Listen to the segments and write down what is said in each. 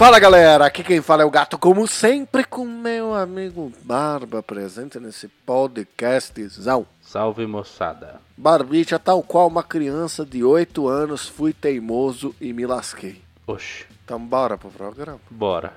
Fala galera, aqui quem fala é o gato, como sempre, com meu amigo Barba presente nesse podcastzão. Salve moçada. Barbicha, tal qual uma criança de 8 anos, fui teimoso e me lasquei. Oxe, Então bora pro programa. bora.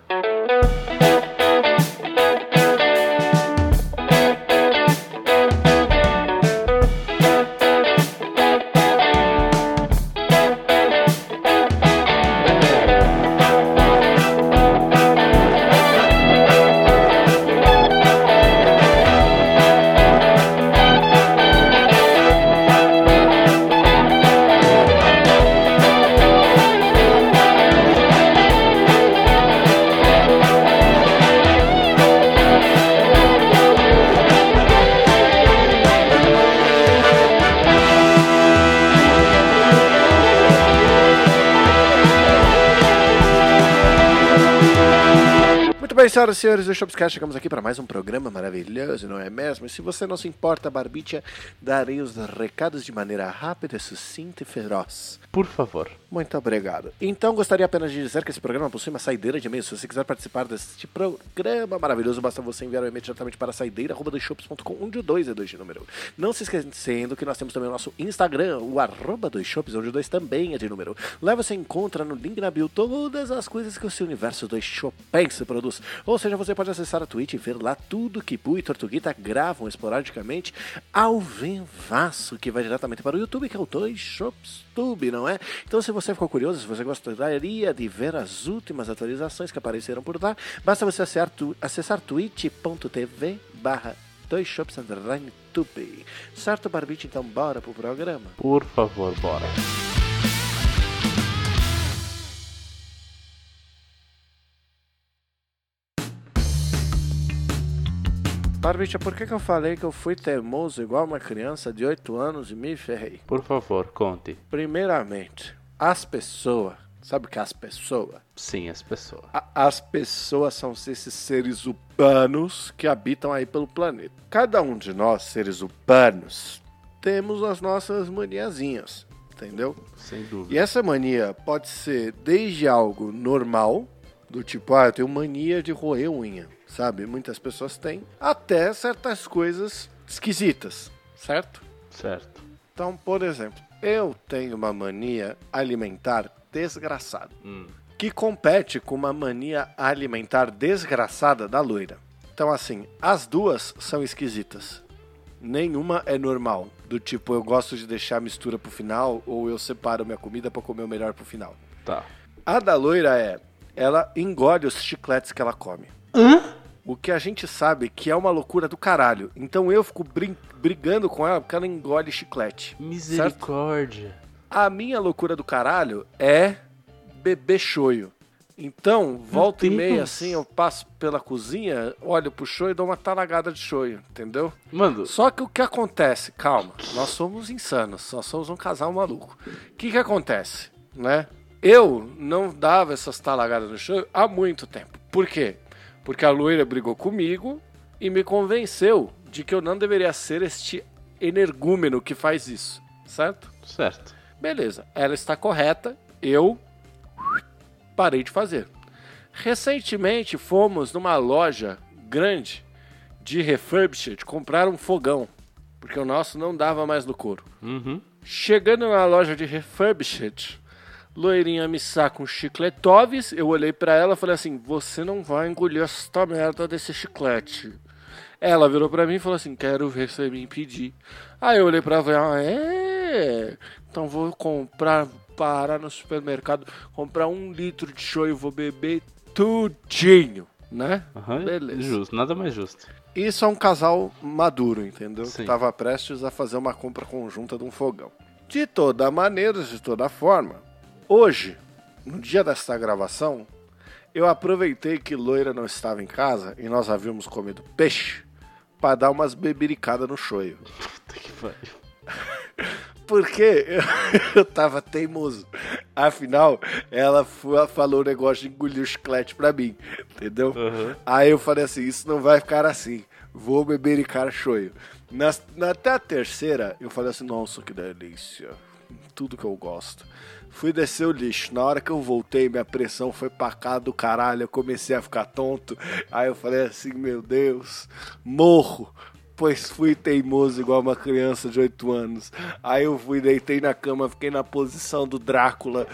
Bem, senhoras e senhores do Shopscast, chegamos aqui para mais um programa maravilhoso, não é mesmo? E se você não se importa, Barbicha, darei os recados de maneira rápida, sucinta e feroz. Por favor. Muito obrigado. Então, gostaria apenas de dizer que esse programa possui uma saideira de e-mail. Se você quiser participar deste programa maravilhoso, basta você enviar o e-mail diretamente para saideira.com, onde o 2 é 2 de número. Não se esquecendo que nós temos também o nosso Instagram, o arroba dos shops, onde 2 também é de número. Lá você encontra no link na bio todas as coisas que o seu universo dos Chopins produz. Ou seja, você pode acessar a Twitch e ver lá tudo que Pu e Tortuguita gravam esporadicamente ao vivaço, que vai diretamente para o YouTube, que é o Dois Shops Tube, não é? Então, se você ficou curioso, se você gostaria de ver as últimas atualizações que apareceram por lá, basta você acessar, tu, acessar twitch.tv barra dois shops underline tube. Certo, Barbite? Então, bora pro programa. Por favor, bora. Barbite, por que, que eu falei que eu fui teimoso igual uma criança de 8 anos e me ferrei? Por favor, conte. Primeiramente, as pessoas. Sabe o que é as pessoas? Sim, as pessoas. A- As pessoas são esses seres urbanos que habitam aí pelo planeta. Cada um de nós, seres urbanos, temos as nossas maniazinhas, entendeu? Sem E dúvida. essa mania pode ser desde algo normal, do tipo, ah, eu tenho mania de roer unha, sabe? Muitas pessoas têm, até certas coisas esquisitas, certo? Certo. Então, por exemplo, eu tenho uma mania alimentar desgraçada Hum. que compete com uma mania alimentar desgraçada da loira. Então, assim, as duas são esquisitas. Nenhuma é normal. Do tipo, eu gosto de deixar a mistura pro final ou eu separo minha comida pra comer o melhor pro final. Tá. A da loira é, ela engole os chicletes que ela come. O que a gente sabe que é uma loucura do caralho. Então eu fico brigando com ela porque ela engole chiclete. Misericórdia. A minha loucura do caralho é beber choio. Então, volta e meia, assim, eu passo pela cozinha, olho pro choio e dou uma talagada de choio, entendeu? Mano, Só que o que acontece, calma, nós somos insanos, nós somos um casal maluco. O que que acontece, né? Eu não dava essas talagadas no choio há muito tempo. Por quê? Porque a loira brigou comigo e me convenceu de que eu não deveria ser este energúmeno que faz isso, certo? certo. Beleza, ela está correta, eu parei de fazer. Recentemente fomos numa loja grande de refurbished comprar um fogão, porque o nosso não dava mais no couro. Uhum. Chegando na loja de refurbished, loirinha me saca um chicletoves, eu olhei pra ela e falei assim, você não vai engolir esta merda desse chiclete. Ela virou pra mim e falou assim, quero ver você me impedir. Aí eu olhei pra ela e falei, ah, é? Então vou comprar, parar no supermercado, comprar um litro de shoyu, vou beber tudinho, né? Aham, Beleza. Justo, nada mais justo. Isso é um casal maduro, entendeu? Sim. Que tava prestes a fazer uma compra conjunta de um fogão. De toda maneira, de toda forma, hoje, no dia desta gravação, eu aproveitei que Loira não estava em casa e nós havíamos comido peixe para dar umas bebericadas no choio. Puta que pariu. Porque eu, eu tava teimoso. Afinal, ela foi- falou o negócio de engolir o chiclete pra mim, entendeu? Uhum. Aí eu falei assim, isso não vai ficar assim. Vou beber e cara choio. Na, na- até a terceira, eu falei assim, nossa, que delícia. Tudo que eu gosto. Fui descer o lixo. Na hora que eu voltei, minha pressão foi pra cá do caralho. Eu comecei a ficar tonto. Aí eu falei assim: Meu Deus, morro. Pois fui teimoso igual uma criança de 8 anos. Aí eu fui, deitei na cama, fiquei na posição do Drácula,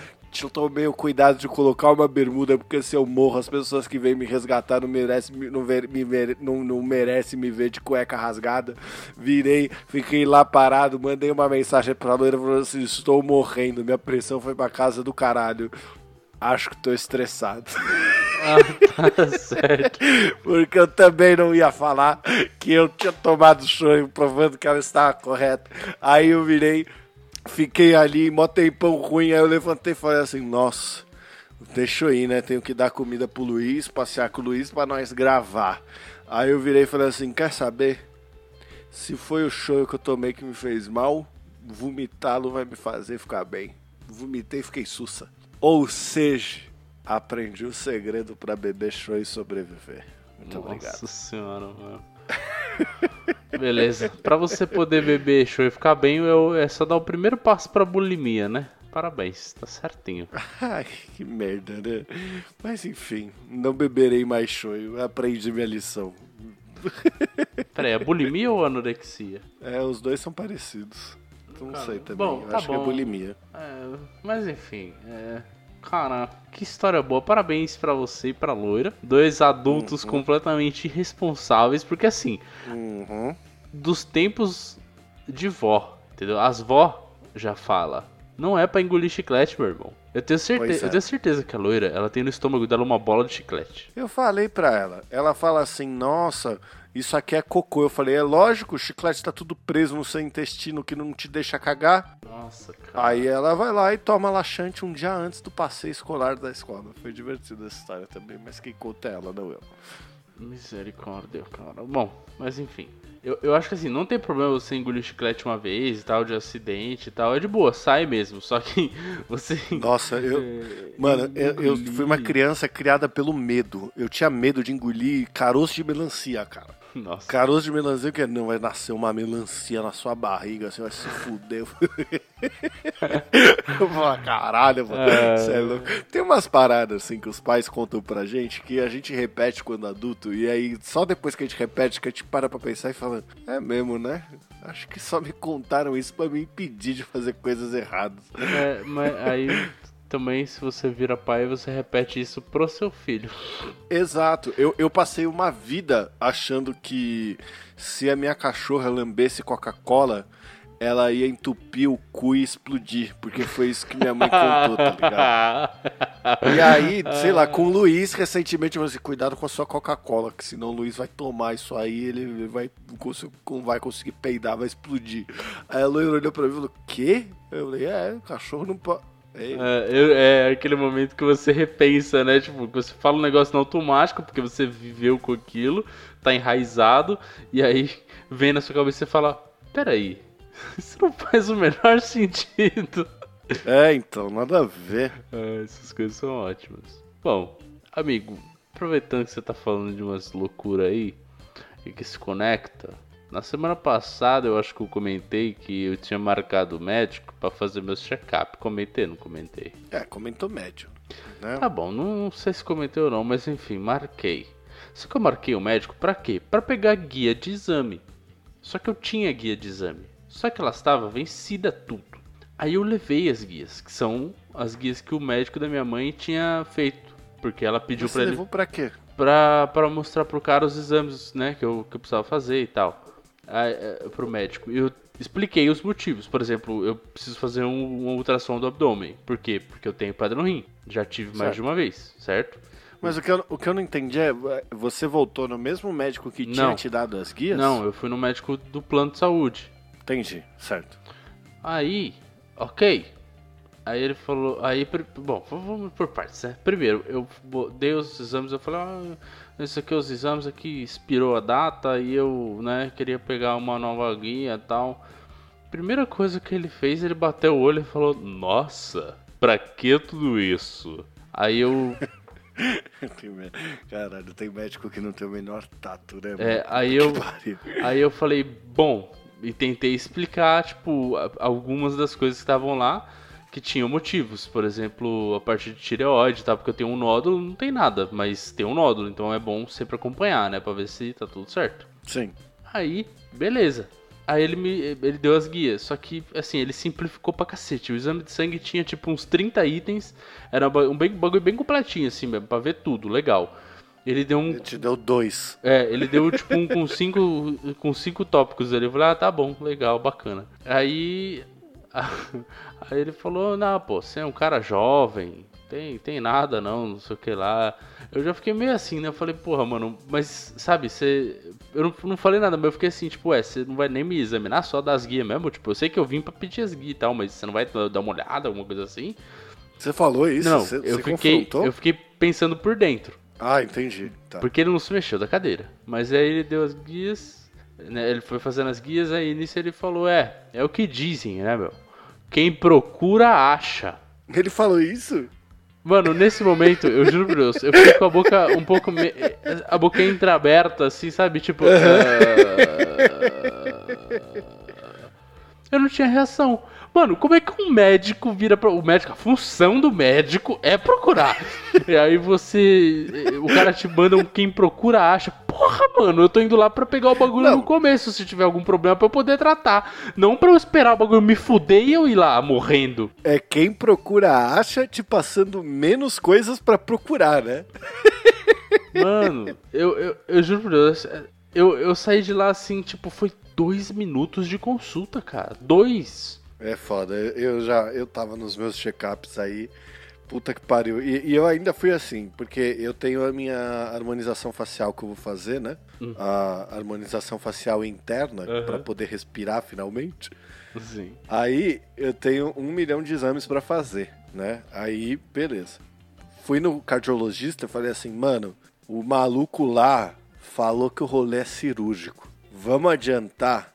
tomei o cuidado de colocar uma bermuda, porque se eu morro, as pessoas que vêm me resgatar não merecem não, ver, me, não, não merece me ver de cueca rasgada. Virei, fiquei lá parado, mandei uma mensagem pra loira falando assim: estou morrendo, minha pressão foi pra casa do caralho. Acho que tô estressado. Ah, tá certo. Porque eu também não ia falar que eu tinha tomado show provando que ela estava correta. Aí eu virei, fiquei ali, mó tempão ruim, aí eu levantei e falei assim, nossa, deixa eu ir, né? Tenho que dar comida pro Luiz, passear com o Luiz pra nós gravar. Aí eu virei e falei assim, quer saber? Se foi o show que eu tomei que me fez mal, vomitá-lo vai me fazer ficar bem. Vomitei e fiquei sussa. Ou seja, aprendi o segredo para beber show e sobreviver. Muito Nossa obrigado. Nossa senhora, mano. Beleza. Pra você poder beber show e ficar bem, eu, é só dar o primeiro passo pra bulimia, né? Parabéns, tá certinho. Ai, que merda, né? Mas enfim, não beberei mais show. Eu aprendi minha lição. Peraí, é bulimia ou anorexia? É, os dois são parecidos. Não Cara, sei também. bom, Eu tá acho que é bom. bulimia. É, mas enfim, é. Cara, que história boa. Parabéns pra você e pra loira. Dois adultos Uhum. completamente irresponsáveis, porque assim, Uhum. dos tempos de vó, entendeu? As vó já fala. Não é pra engolir chiclete, meu irmão. Eu tenho certeza, é. eu tenho certeza que a loira, ela tem no estômago dela uma bola de chiclete. Eu falei pra ela. Ela fala assim: Nossa, isso aqui é cocô. Eu falei: É lógico, o chiclete tá tudo preso no seu intestino que não te deixa cagar. Nossa, cara. Aí ela vai lá e toma laxante um dia antes do passeio escolar da escola. Foi divertida essa história também, mas quem conta é ela, não eu. Misericórdia, cara. Bom, mas enfim. Eu, eu acho que assim, não tem problema você engolir chiclete uma vez e tal, de acidente e tal. É de boa, sai mesmo. Só que você. Nossa, eu. é, Mano, eu, eu fui uma criança criada pelo medo. Eu tinha medo de engolir caroço de melancia, cara. Nossa. Caroço de melancia, o que não vai nascer uma melancia na sua barriga, assim, vai se fuder. eu falo, caralho, mano, É. cê é louco. Tem umas paradas, assim, que os pais contam pra gente, que a gente repete quando adulto, e aí só depois que a gente repete, que a gente para pra pensar e fala, é mesmo, né? Acho que só me contaram isso pra me impedir de fazer coisas erradas. É, mas aí também, se você vira pai, você repete isso pro seu filho. Exato. Eu, eu passei uma vida achando que se a minha cachorra lambesse Coca-Cola, ela ia entupir o cu e explodir. Porque foi isso que minha mãe contou, tá ligado? E aí, sei lá, com o Luiz, recentemente, eu falei assim, cuidado com a sua Coca-Cola, que senão o Luiz vai tomar isso aí, ele vai, não vai conseguir peidar, vai explodir. Aí a Luiz olhou pra mim e falou, quê? Eu falei, é, o cachorro não pode... É, É, eu- é aquele momento que você repensa, né? Tipo, você fala um negócio no automático, porque você viveu com aquilo, tá enraizado, e aí vem na sua cabeça e você fala: Peraí, isso não faz o menor sentido. é, então, nada a ver. Ah, essas coisas são ótimas. Bom, amigo, aproveitando que você tá falando de umas loucuras aí e que se conecta, na semana passada eu acho que eu comentei que eu tinha marcado o médico pra fazer meus check-up. Comentei, não comentei? É, comentou médio, né? Tá bom, não sei se comentei ou não, mas enfim, marquei. Só que eu marquei o médico pra quê? Pra pegar guia de exame. Só que eu tinha guia de exame. Só que ela estava vencida tudo. Aí eu levei as guias, que são as guias que o médico da minha mãe tinha feito. Porque ela pediu pra ele levou pra quê? pra, pra mostrar pro cara os exames, né, que eu, que eu precisava fazer e tal. É, pro médico. Eu expliquei os motivos. Por exemplo, eu preciso fazer um, um ultrassom do abdômen. Por quê? Porque eu tenho pedra no rim. Já tive mais Certo. de uma vez, certo? Mas o que, eu, o que eu não entendi é, você voltou no mesmo médico que tinha Não. te dado as guias? Não, eu fui no médico do plano de saúde. Entendi, certo. Aí, ok. Aí ele falou, aí, bom, vamos por partes, né? Primeiro, eu dei os exames, eu falei, ah, esse aqui, os exames aqui, expirou a data e eu, né, queria pegar uma nova guia e tal. Primeira coisa que ele fez, ele bateu o olho e falou, nossa, pra que tudo isso? Aí eu, Caralho, tem médico que não tem o menor tato, né? é, aí eu. Aí eu falei, bom, e tentei explicar, tipo, algumas das coisas que estavam lá. Que tinham motivos. Por exemplo, a parte de tireoide, tá? Porque eu tenho um nódulo, não tem nada, mas tem um nódulo, então é bom sempre acompanhar, né? Pra ver se tá tudo certo. Sim. Aí, beleza. Aí ele me ele deu as guias, só que assim, ele simplificou pra cacete. O exame de sangue tinha tipo uns 30 itens, era um bem- bagulho bem completinho assim mesmo, pra ver tudo, legal. Ele deu um Ele te deu dois. é, ele deu tipo um com cinco, com cinco tópicos ali. Eu falei, ah, tá bom, legal, bacana. Aí, aí ele falou, não, pô, você é um cara jovem, tem, tem nada não, não sei o que lá. Eu já fiquei meio assim, né? Eu falei, porra, mano, mas sabe, você. Eu não, não falei nada, mas eu fiquei assim, tipo, ué, você não vai nem me examinar só das guias mesmo? Tipo, eu sei que eu vim pra pedir as guias e tal, mas você não vai dar uma olhada, alguma coisa assim? Você falou isso? não, você, eu você fiquei. confrontou? Eu fiquei pensando por dentro. Ah, entendi. Tá. Porque ele não se mexeu da cadeira. Mas aí ele deu as guias, né, ele foi fazendo as guias, aí nisso ele falou, é, é o que dizem, né, meu? Quem procura, acha. Ele falou isso? Mano, nesse momento, eu juro por Deus, eu fiquei com a boca um pouco. me- A boca entreaberta, assim, sabe? Tipo. ah, Eu não tinha reação. Mano, como é que um médico vira pra. O médico, a função do médico é procurar. E aí você. O cara te manda um quem procura acha. Porra, mano, eu tô indo lá pra pegar o bagulho Não. no começo, se tiver algum problema, pra eu poder tratar. Não pra eu esperar o bagulho me fuder e eu ir lá morrendo. É quem procura acha te passando menos coisas pra procurar, né? Mano, eu, eu, eu juro por Deus, eu, eu saí de lá assim, tipo, foi dois minutos de consulta, cara. Dois. É foda. Eu já eu tava nos meus check-ups aí. Puta que pariu. E, e eu ainda fui assim, porque eu tenho a minha harmonização facial que eu vou fazer, né? A harmonização facial interna, Aham. pra poder respirar finalmente. Sim. Aí eu tenho um milhão de exames pra fazer, né? Aí, beleza. Fui no cardiologista e falei assim, mano, o maluco lá falou que o rolê é cirúrgico. Vamos adiantar?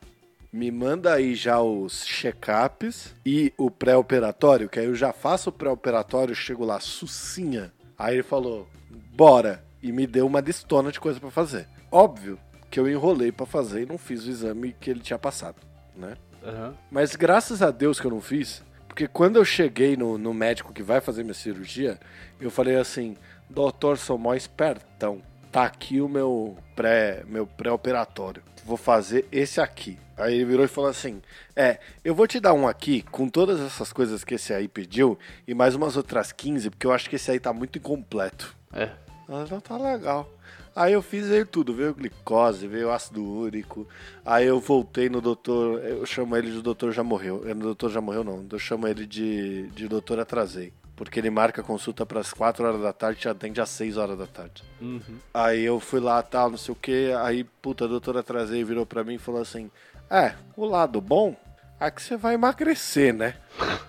Me manda aí já os check-ups e o pré-operatório, que aí eu já faço o pré-operatório, chego lá sucinha. Aí ele falou, bora. E me deu uma distona de coisa pra fazer. Óbvio que eu enrolei pra fazer e não fiz o exame que ele tinha passado, né? Aham. Mas graças a Deus que eu não fiz, porque quando eu cheguei no, no médico que vai fazer minha cirurgia, eu falei assim, doutor, sou mó espertão. Tá aqui o meu pré meu pré-operatório. Vou fazer esse aqui. Aí ele virou e falou assim: É, eu vou te dar um aqui com todas essas coisas que esse aí pediu e mais umas outras 15, porque eu acho que esse aí tá muito incompleto. É. Ah, não tá legal. Aí eu fiz veio tudo, veio glicose, veio ácido úrico. Aí eu voltei no doutor, eu chamo ele de doutor já morreu. É, no doutor já morreu não, eu chamo ele de, de doutor atrasei. Porque ele marca a consulta para as 4 horas da tarde e te atende às 6 horas da tarde. Uhum. Aí eu fui lá, tal, não sei o que. Aí, puta, a doutora atrasei virou pra mim e falou assim: É, o lado bom é que você vai emagrecer, né?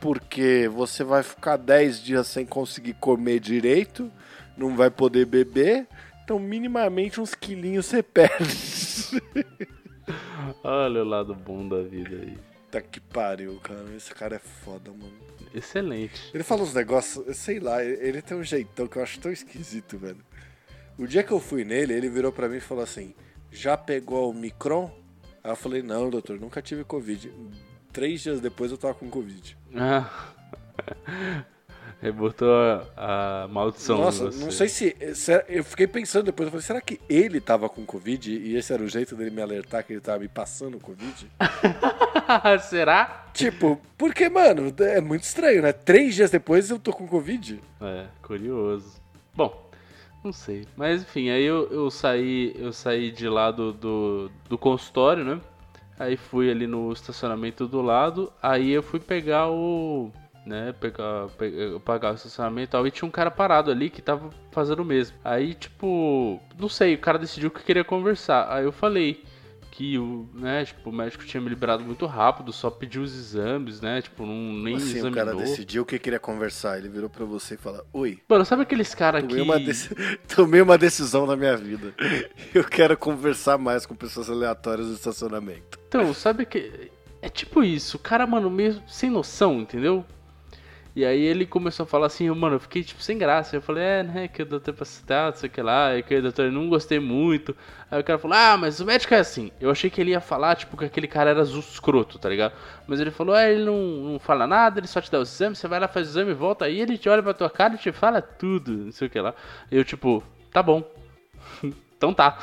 Porque você vai ficar 10 dias sem conseguir comer direito, não vai poder beber, então minimamente uns quilinhos você perde. Olha o lado bom da vida aí. Tá que pariu, cara. Esse cara é foda, mano. Excelente. Ele fala uns negócios, sei lá, ele tem um jeitão que eu acho tão esquisito, velho. O dia que eu fui nele, ele virou pra mim e falou assim: Já pegou o Micron? Aí eu falei: Não, doutor, nunca tive Covid. Três dias depois eu tava com Covid. Ah. Rebotou a, a maldição. Nossa, não sei se. se- Eu fiquei pensando depois, eu falei: Será que ele tava com Covid e esse era o jeito dele me alertar que ele tava me passando Covid? Será? tipo, porque, mano, é muito estranho, né? Três dias depois eu tô com Covid. É, curioso. Bom, não sei. Mas enfim, aí eu, eu saí. Eu saí de lá do, do, do consultório, né? Aí fui ali no estacionamento do lado. Aí eu fui pegar o. Né, pegar, pegar, pagar o estacionamento e tal. E tinha um cara parado ali que tava fazendo o mesmo. Aí, tipo, não sei, o cara decidiu que queria conversar. Aí eu falei que o, né, tipo, o médico tinha me liberado muito rápido, só pediu os exames, né? Tipo, não nem assim, o examinou. cara decidiu que queria conversar. Ele virou pra você e falou: Oi. Mano, sabe aqueles caras que. uma deci- Tomei uma decisão na minha vida. Eu quero conversar mais com pessoas aleatórias no estacionamento. Então, sabe que. É tipo isso, o cara, mano, meio sem noção, entendeu? E aí ele começou a falar assim, mano, eu fiquei tipo sem graça. Eu falei, é, né, que o doutor pra citar, não sei o que lá, e que o doutor não gostei muito. Aí o cara falou, ah, mas o médico é assim. Eu achei que ele ia falar, tipo, que aquele cara era escroto, tá ligado? Mas ele falou, é, ele não, não fala nada, ele só te dá os exames, você vai lá, faz o exame, volta aí, ele te olha pra tua cara e te fala tudo, não sei o que lá. Eu, tipo, tá bom. então tá.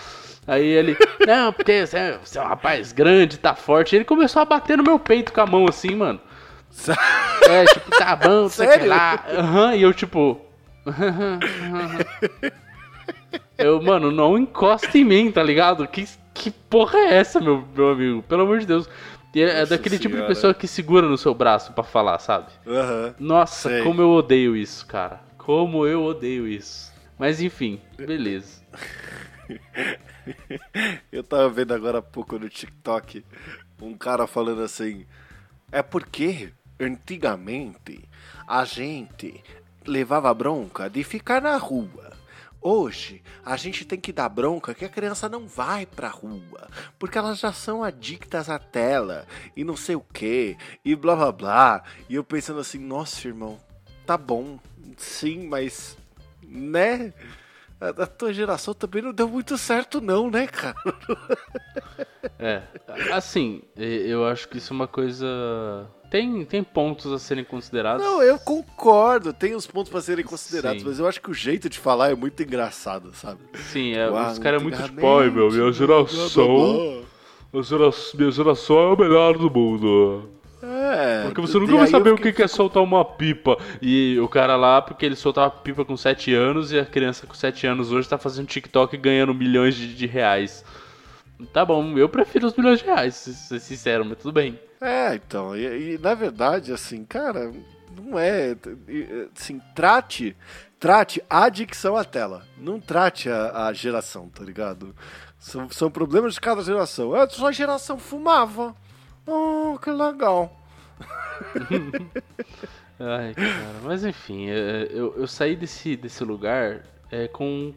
Aí ele, não, porque você é, você é um rapaz grande, tá forte. Ele começou a bater no meu peito com a mão assim, mano. É, tipo, tá bom, sei que lá. Uhum, e eu, tipo. eu, mano, não encosta em mim, tá ligado? Que, que porra é essa, meu, meu amigo? Pelo amor de Deus. E é Nossa daquele senhora. tipo de pessoa que segura no seu braço para falar, sabe? Uhum, Nossa, sei. como eu odeio isso, cara. Como eu odeio isso. Mas enfim, beleza. eu tava vendo agora há pouco no TikTok um cara falando assim: é porque Antigamente, a gente levava bronca de ficar na rua. Hoje, a gente tem que dar bronca que a criança não vai pra rua, porque elas já são adictas à tela e não sei o que, e blá blá blá. E eu pensando assim, nossa, irmão, tá bom, sim, mas né? A, tua geração também não deu muito certo, não, né, cara? É, assim, eu acho que isso é uma coisa tem, tem pontos a serem considerados. Não, eu concordo, tem os pontos para serem considerados, Sim. mas eu acho que o jeito de falar é muito engraçado, sabe? Sim, é, os caras é muito tipo, meu, minha geração. Minha geração, minha geração é o melhor do mundo. É, porque você nunca vai saber o que, que é soltar uma pipa. E o cara lá, porque ele soltava pipa com 7 anos e a criança com 7 anos hoje tá fazendo TikTok ganhando milhões de, de reais. Tá bom, eu prefiro os milhões de reais, se ser sincero, mas tudo bem. É, então, e, e, na verdade, assim, cara, não é. Assim, trate, trate a adicção à tela. Não trate a, a geração, tá ligado? São, são problemas de cada geração. A sua geração fumava. Oh, que legal. Ai, cara, mas enfim, é, eu, eu saí desse, desse lugar é, com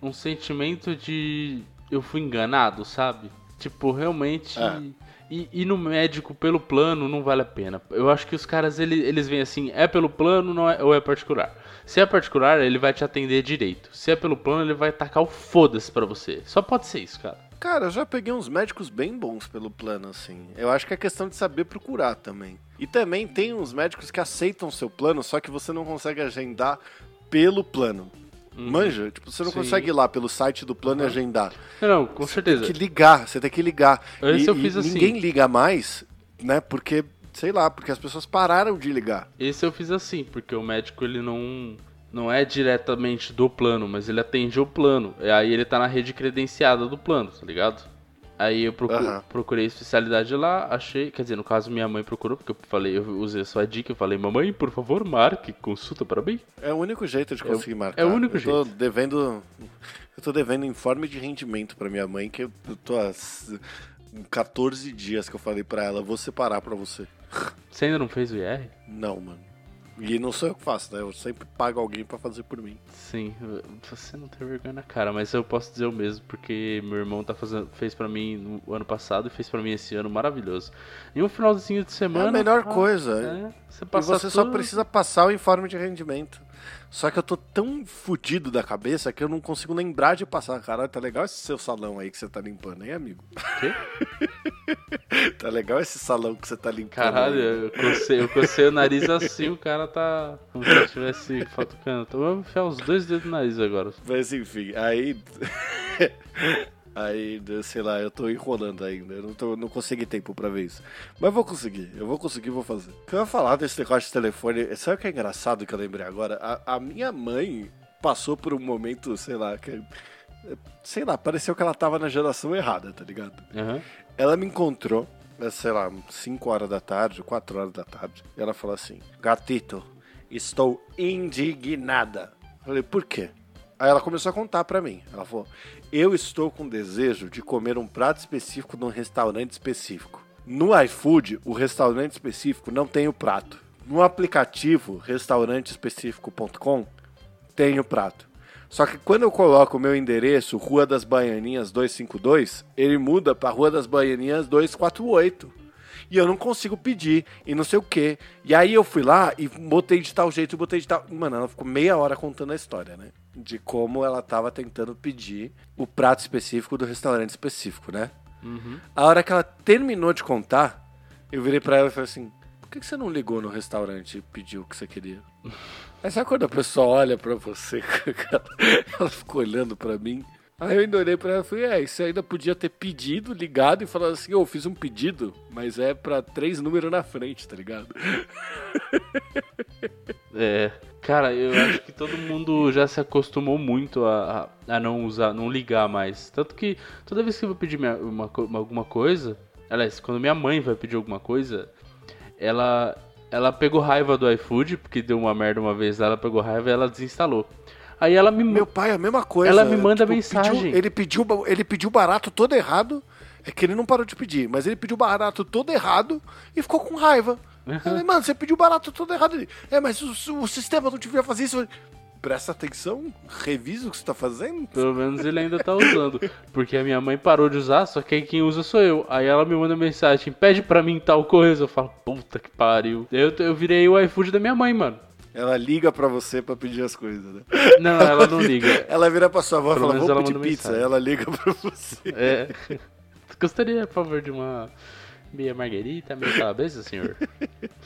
um sentimento de eu fui enganado, sabe? Tipo, realmente. É. E, e, no médico pelo plano não vale a pena. Eu acho que os caras eles, eles veem assim, é pelo plano é, ou é particular. Se é particular, ele vai te atender direito. Se é pelo plano, ele vai tacar o foda-se pra você. Só pode ser isso, cara. Cara, eu já peguei uns médicos bem bons pelo plano, assim. Eu acho que é questão de saber procurar também. E também tem uns médicos que aceitam seu plano, só que você não consegue agendar pelo plano. Uhum. Manja? Tipo, você não Sim. consegue ir lá pelo site do plano uhum. e agendar. Não, com você certeza. Tem que ligar, você tem que ligar. Esse e, eu fiz assim. Ninguém liga mais, né? Porque, sei lá, porque as pessoas pararam de ligar. Esse eu fiz assim, porque o médico ele não não é diretamente do plano, mas ele atende o plano. E aí ele tá na rede credenciada do plano, tá ligado? Aí eu procurei, uhum. procurei especialidade lá, achei, quer dizer, no caso minha mãe procurou, porque eu falei, eu usei a sua dica, eu falei, mamãe, por favor, marque, consulta para mim. É o único jeito de conseguir é, marcar. É o único eu jeito. Tô devendo, eu tô devendo informe de rendimento para minha mãe, que eu tô há 14 dias que eu falei para ela, vou separar para você. Você ainda não fez o IR? Não, mano. E não sou eu que faço, né? Eu sempre pago alguém para fazer por mim. Sim, você não tem vergonha na cara, mas eu posso dizer o mesmo, porque meu irmão tá fazendo, fez para mim no ano passado e fez para mim esse ano maravilhoso. Em um finalzinho de semana. É a melhor ah, coisa. É, você e você tudo... só precisa passar o informe de rendimento. Só que eu tô tão fudido da cabeça que eu não consigo lembrar de passar. Caralho, tá legal esse seu salão aí que você tá limpando, hein, amigo? Quê? tá legal esse salão que você tá limpando. Caralho, eu cocei, eu cocei o nariz assim, o cara tá. Como se eu estivesse fatucando. Então vamos enfiar os dois dedos no nariz agora. Mas enfim, aí. Aí, sei lá, eu tô enrolando ainda. Eu não, tô, não consegui tempo pra ver isso. Mas vou conseguir, eu vou conseguir, vou fazer. O que eu ia falar desse negócio de telefone, sabe o que é engraçado que eu lembrei agora? A, a minha mãe passou por um momento, sei lá, que. Sei lá, pareceu que ela tava na geração errada, tá ligado? Uhum. Ela me encontrou, é, sei lá, 5 horas da tarde, 4 horas da tarde, e ela falou assim: Gatito, estou indignada. Eu falei, por quê? Aí ela começou a contar para mim. Ela falou: Eu estou com desejo de comer um prato específico num restaurante específico. No iFood, o restaurante específico não tem o prato. No aplicativo restauranteespecífico.com tem o prato. Só que quando eu coloco o meu endereço, Rua das Baianinhas 252, ele muda para Rua das Baianinhas 248. E eu não consigo pedir, e não sei o quê. E aí eu fui lá e botei de tal jeito, botei de tal. Mano, ela ficou meia hora contando a história, né? De como ela tava tentando pedir o prato específico do restaurante específico, né? Uhum. A hora que ela terminou de contar, eu virei pra ela e falei assim: por que que você não ligou no restaurante e pediu o que você queria? Aí sabe quando a pessoa olha pra você, ela ficou olhando pra mim. Aí eu ainda olhei pra ela e falei, é, você ainda podia ter pedido, ligado e falado assim, eu fiz um pedido, mas é pra três números na frente, tá ligado? É, cara, eu acho que todo mundo já se acostumou muito a, a, não usar, não ligar mais. Tanto que toda vez que eu vou pedir minha- uma, uma- alguma coisa, aliás, quando minha mãe vai pedir alguma coisa, ela, ela pegou raiva do iFood, porque deu uma merda uma vez, ela pegou raiva e ela desinstalou. Aí ela me Meu pai, a mesma coisa. Ela me manda Tipo, mensagem. pediu- ele, pediu, ele pediu barato todo errado. É que ele não parou de pedir, mas ele pediu barato todo errado e ficou com raiva. Eu falei, mano, você pediu barato todo errado. Ele, é, mas o, o sistema não devia fazer isso. Falei, Presta atenção, revisa o que você tá fazendo. Pelo menos ele ainda tá usando. Porque a minha mãe parou de usar, só que aí quem usa sou eu. Aí ela me manda mensagem, pede pra mim tal coisa. Eu falo, puta que pariu. Eu, eu virei o iFood da minha mãe, mano. Ela liga pra você pra pedir as coisas, né? Não, ela não liga. Ela vira pra sua avó e fala, vou ela pedir pizza. mensagem. Ela liga pra você. É. Gostaria, por favor, de uma meia marguerita, meia calabresa, senhor?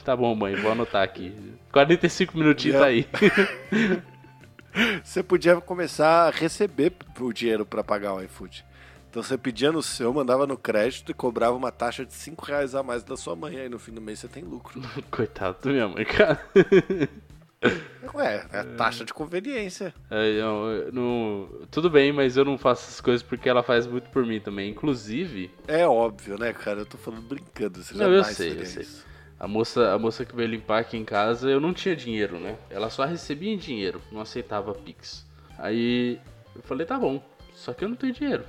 Tá bom, mãe, vou anotar aqui. 45 minutinhos tá aí. Você podia começar a receber o dinheiro pra pagar o iFood. Então você pedia no seu, mandava no crédito e cobrava uma taxa de 5 reais a mais da sua mãe. Aí no fim do mês você tem lucro. Coitado da minha mãe, cara. Ué, é a taxa de conveniência. É, eu não- tudo bem, mas eu não faço essas coisas porque ela faz muito por mim também. Inclusive, É óbvio, né, cara? Eu tô falando brincando. Você Não, eu sei, eu sei. a moça, a moça que veio limpar aqui em casa, eu não tinha dinheiro, né? Ela só recebia em dinheiro, não aceitava Pix. Aí eu falei, tá bom, só que eu não tenho dinheiro.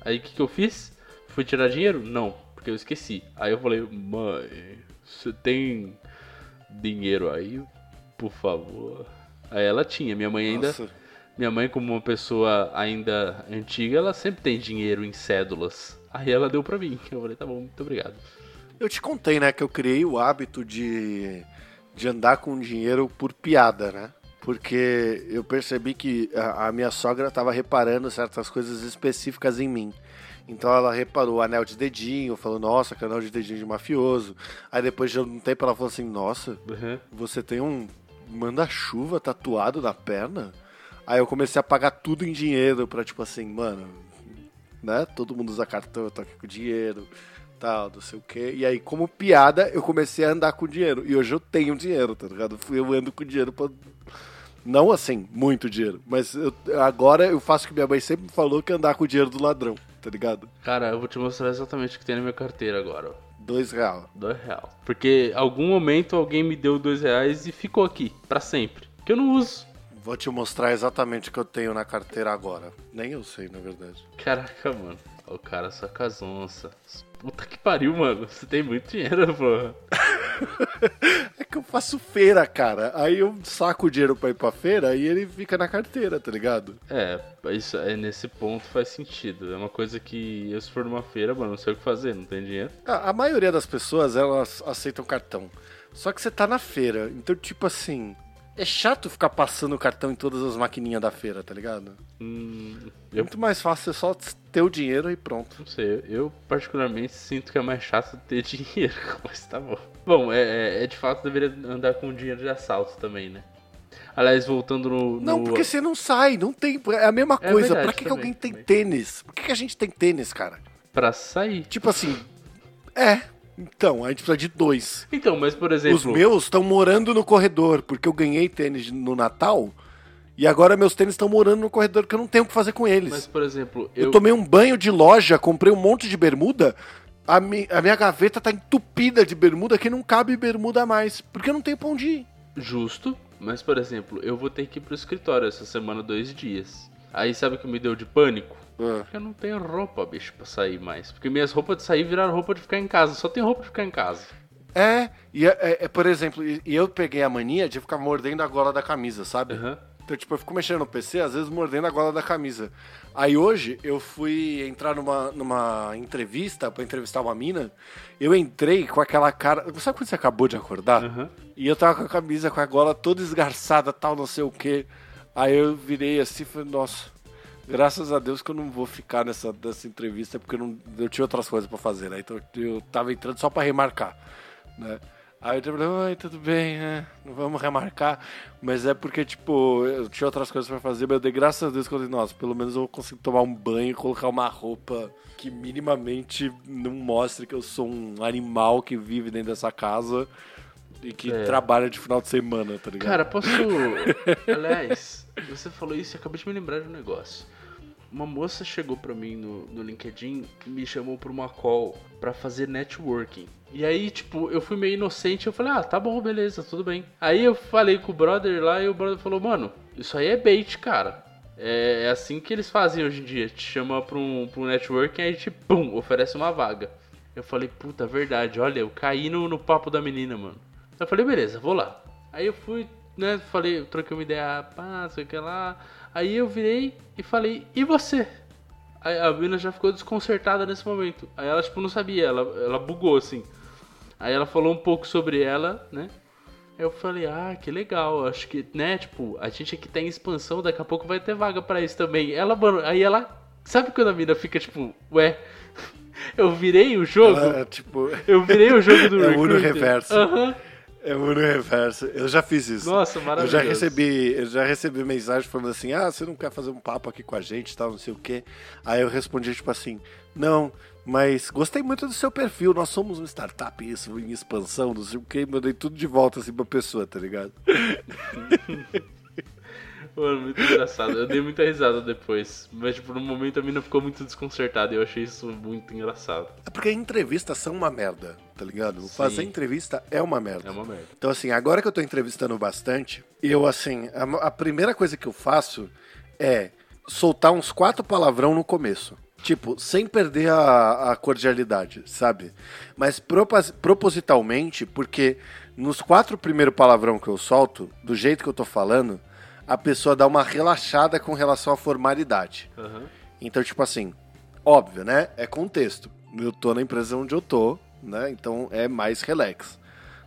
Aí o que, que eu fiz? Fui tirar dinheiro? Não, porque eu esqueci. Aí eu falei, mãe, você tem dinheiro aí, por favor? Aí ela tinha, minha mãe ainda. Nossa, Minha mãe, como uma pessoa ainda antiga, ela sempre tem dinheiro em cédulas. Aí ela deu pra mim. Eu falei, tá bom, muito obrigado. Eu te contei, né, que eu criei o hábito de, de andar com dinheiro por piada, né? Porque eu percebi que a, a minha sogra tava reparando certas coisas específicas em mim. Então ela reparou o anel de dedinho, falou, nossa, que anel de dedinho de mafioso. Aí depois de um tempo ela falou assim, nossa, Uhum. você tem um manda-chuva tatuado na perna? Aí eu comecei a pagar tudo em dinheiro pra, tipo assim, mano, né? Todo mundo usa cartão, eu tô aqui com dinheiro, tal, não sei o quê. E aí, como piada, eu comecei a andar com dinheiro. E hoje eu tenho dinheiro, tá ligado? Eu ando com dinheiro pra... Não assim, muito dinheiro. Mas eu- agora eu faço o que minha mãe sempre falou, que é andar com o dinheiro do ladrão, tá ligado? Cara, eu vou te mostrar exatamente o que tem na minha carteira agora. Dois real. Dois real. Porque algum momento alguém me deu dois reais e ficou aqui, pra sempre. Que eu não uso. Vou te mostrar exatamente o que eu tenho na carteira agora. Nem eu sei, na verdade. Caraca, mano. O cara só casonça. Puta que pariu, mano. Você tem muito dinheiro, porra. É que eu faço feira, cara. Aí eu saco o dinheiro pra ir pra feira e ele fica na carteira, tá ligado? É, isso é nesse ponto faz sentido. É uma coisa que eu se for numa feira, mano, não sei o que fazer, não tem dinheiro. A, a maioria das pessoas, elas aceitam cartão. Só que você tá na feira. Então, tipo assim. É chato ficar passando o cartão em todas as maquininhas da feira, tá ligado? Hum, É eu muito mais fácil você só ter o dinheiro e pronto. não sei, eu particularmente sinto que é mais chato ter dinheiro, mas tá bom. Bom, é, é- é de fato deveria andar com dinheiro de assalto também, né? Aliás, voltando no. Não, no- porque você não sai, não tem. É a mesma É coisa. verdade, pra que, que também, alguém tem também. tênis? Por que, que a gente tem tênis, cara? Pra sair. Tipo assim. É. Então, a gente precisa de dois. Então, mas por exemplo. Os meus estão morando no corredor, porque eu ganhei tênis no Natal. E agora meus tênis estão morando no corredor, porque eu não tenho o que fazer com eles. Mas, por exemplo, eu... eu. tomei um banho de loja, comprei um monte de bermuda. A, mi- a minha gaveta tá entupida de bermuda que não cabe bermuda mais. Porque eu não tenho pra onde ir. Justo, mas por exemplo, eu vou ter que ir pro escritório essa semana dois dias. Aí sabe o que me deu de pânico? Porque eu não tenho roupa, bicho, pra sair mais. Porque minhas roupas de sair viraram roupa de ficar em casa. Só tem roupa de ficar em casa. É, e é, é- é, por exemplo, e, eu peguei a mania de ficar mordendo a gola da camisa, sabe? Aham. Então, tipo, eu fico mexendo no PC, às vezes mordendo a gola da camisa. Aí hoje eu fui entrar numa, numa entrevista, pra entrevistar uma mina. Eu entrei com aquela cara. Sabe quando você acabou de acordar? Uhum. E eu tava com a camisa com a gola toda esgarçada, tal, não sei o quê. Aí eu virei assim e falei, nossa, graças a Deus que eu não vou ficar nessa, nessa entrevista, porque eu, não, eu tinha outras coisas pra fazer, né? Então eu tava entrando só pra remarcar, né? Aí eu falei, oi, tudo bem, né? Não vamos remarcar. Mas é porque, tipo, eu tinha outras coisas pra fazer, mas eu dei graças a Deus que eu falei, nossa, pelo menos eu consigo tomar um banho e colocar uma roupa que minimamente não mostre que eu sou um animal que vive dentro dessa casa e que É. trabalha de final de semana, tá ligado? Cara, posso. Aliás, você falou isso e acabei de me lembrar de um negócio. Uma moça chegou pra mim no, no LinkedIn e me chamou pra uma call pra fazer networking. E aí, tipo, eu fui meio inocente. Eu falei, ah, tá bom, beleza, tudo bem. Aí eu falei com o brother lá e o brother falou, mano, isso aí é bait, cara. É, é assim que eles fazem hoje em dia. Te chama pra um, pra um networking e aí te, pum, oferece uma vaga. Eu falei, puta, verdade, olha, eu caí no, no papo da menina, mano. Eu falei, beleza, vou lá. Aí eu fui, né, falei, troquei uma ideia, pá, sei o que lá. Aí eu virei e falei, e você? Aí a menina já ficou desconcertada nesse momento. Aí ela, tipo, não sabia, ela, ela bugou, assim. Aí ela falou um pouco sobre ela, né? Aí eu falei, ah, que legal, acho que, né, tipo, a gente aqui tá em expansão, daqui a pouco vai ter vaga pra isso também. Ela, mano, aí ela, sabe quando a mina fica, tipo, ué, eu virei o jogo? Ela, tipo, Eu virei o jogo do É o Uno Recruiter. reverso. Aham. É o reverso. Eu já fiz isso. Nossa, Eu maravilhoso. já recebi, eu já recebi mensagem falando assim: "Ah, você não quer fazer um papo aqui com a gente, tal, não sei o quê". Aí eu respondi tipo assim: "Não, mas gostei muito do seu perfil. Nós somos uma startup isso em expansão, não sei o quê". Mandei tudo de volta assim pra pessoa, tá ligado? Mano, muito engraçado. Eu dei muita risada depois. Mas, tipo, no momento a mina ficou muito desconcertada. e Eu achei isso muito engraçado. É porque entrevistas são uma merda, tá ligado? Fazer entrevista é uma merda. É uma merda. Então, assim, agora que eu tô entrevistando bastante, eu, assim, a, a primeira coisa que eu faço é soltar uns quatro palavrão no começo. Tipo, sem perder a, a cordialidade, sabe? Mas propos- propositalmente, porque nos quatro primeiros palavrão que eu solto, do jeito que eu tô falando, a pessoa dá uma relaxada com relação à formalidade. Aham. Então, tipo assim, óbvio, né? É contexto. Eu tô na empresa onde eu tô, né? Então é mais relax,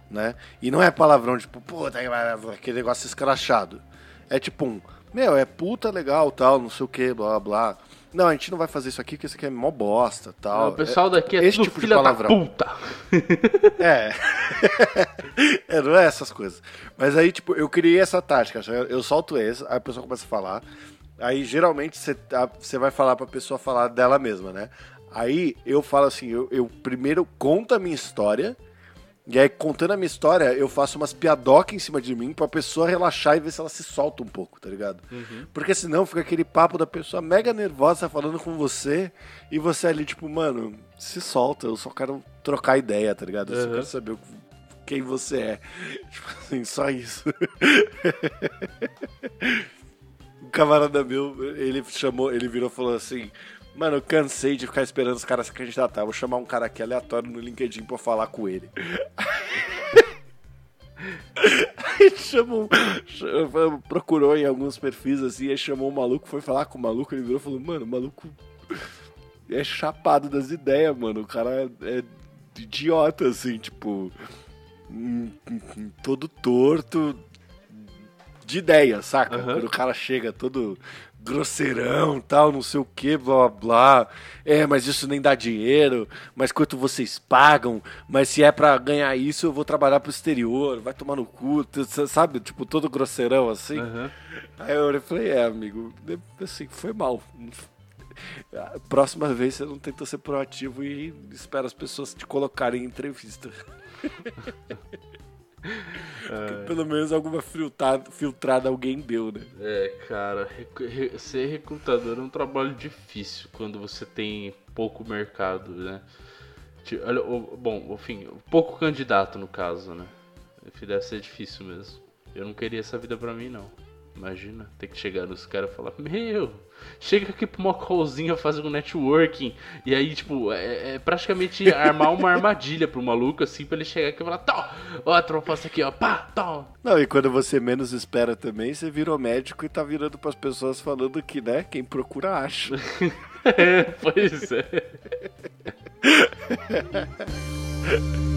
né? E não é palavrão tipo, puta, aquele negócio escrachado. É tipo um, meu, é puta legal, tal, não sei o que, blá blá. Não, a gente não vai fazer isso aqui, porque isso aqui é mó bosta, tal. o pessoal daqui é esse tudo tipo de filha da palavrão. puta. É. é, não é essas coisas. Mas aí, tipo, eu criei essa tática. Eu solto esse, aí a pessoa começa a falar. Aí, geralmente, você tá- você vai falar pra pessoa falar dela mesma, né? Aí, eu falo assim, eu, eu primeiro conto a minha história. E aí, contando a minha história, eu faço umas piadocas em cima de mim pra pessoa relaxar e ver se ela se solta um pouco, tá ligado? Porque senão fica aquele papo da pessoa mega nervosa falando com você e você ali, tipo, mano, se solta, eu só quero trocar ideia, tá ligado? Eu só Uhum. quero saber quem você é. Tipo assim, só isso. um camarada meu, ele chamou, ele virou e falou assim. Mano, eu cansei de ficar esperando os caras se candidatar. Vou chamar um cara aqui aleatório no LinkedIn pra falar com ele. Aí chamou, chamou- procurou em alguns perfis assim, aí chamou o maluco, foi falar com o maluco, ele virou e falou, mano, o maluco é chapado das ideias, mano. O cara é idiota, assim, tipo. hum, hum, hum, Todo torto de ideia, saca? Aham. Quando o cara chega todo grosseirão, tal, não sei o que, blá blá blá. É, mas isso nem dá dinheiro, mas quanto vocês pagam, mas se é pra ganhar isso, eu vou trabalhar pro exterior, vai tomar no cu, sabe? Tipo, todo grosseirão assim. Aham. Aí eu falei, é, amigo, assim, foi mal. Próxima vez você não tenta ser proativo e espera as pessoas te colocarem em entrevista. Pelo menos alguma filtrada, filtrada alguém deu, né? É, cara, ser recrutador é um trabalho difícil quando você tem pouco mercado, né? Olha, bom, enfim, pouco candidato no caso, né? Deve ser difícil mesmo. Eu não queria essa vida pra mim, não. Imagina, ter que chegar nos caras e falar, meu, chega aqui pro uma callzinha fazer um networking. E aí, tipo, é, é praticamente armar uma armadilha pro maluco, assim, pra ele chegar aqui e falar, tó, ó a proposta aqui, ó, pá, tó. Não, e quando você menos espera também, você virou médico e tá virando pras pessoas falando que, né, quem procura acha. é, pois é.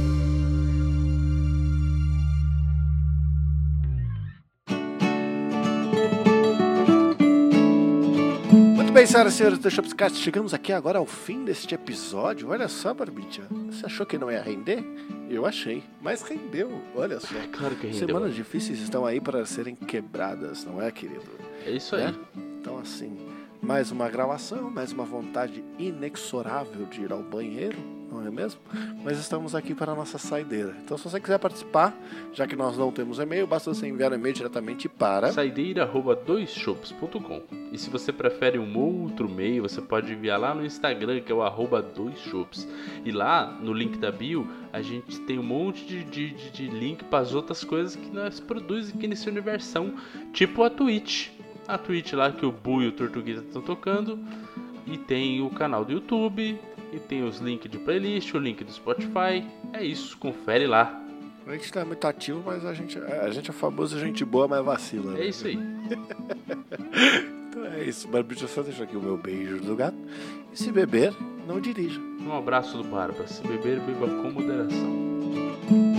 senhoras e senhores do Shopscast, chegamos aqui agora ao fim deste episódio. Olha só, Barbicha, você achou que não ia render? Eu achei, mas rendeu, olha só. Claro que rendeu. Semanas difíceis estão aí para serem quebradas, não é, querido? É isso aí. Né? Então, assim, mais uma gravação, mais uma vontade inexorável de ir ao banheiro, não é mesmo? Mas estamos aqui para a nossa saideira. Então, se você quiser participar, já que nós não temos e-mail, basta você enviar um e-mail diretamente para. saideira@doisshops.com. E se você prefere um outro e-mail, você pode enviar lá no Instagram, que é o arroba doisshops. E lá, no link da bio, a gente tem um monte de, de, de, link para as outras coisas que nós produzimos aqui nesse universão, tipo a Twitch. A Twitch lá que o Bu e o Tortuguita estão tocando. E tem o canal do YouTube. E tem os links de playlist, o link do Spotify. É isso, confere lá. A gente não é muito ativo, mas a gente, a gente é famoso, gente boa, mas vacila. né? É isso aí. Então é isso, Barbicha, só deixa aqui o meu beijo do gato. E se beber, não dirija. Um abraço do Barba. Se beber, beba com moderação.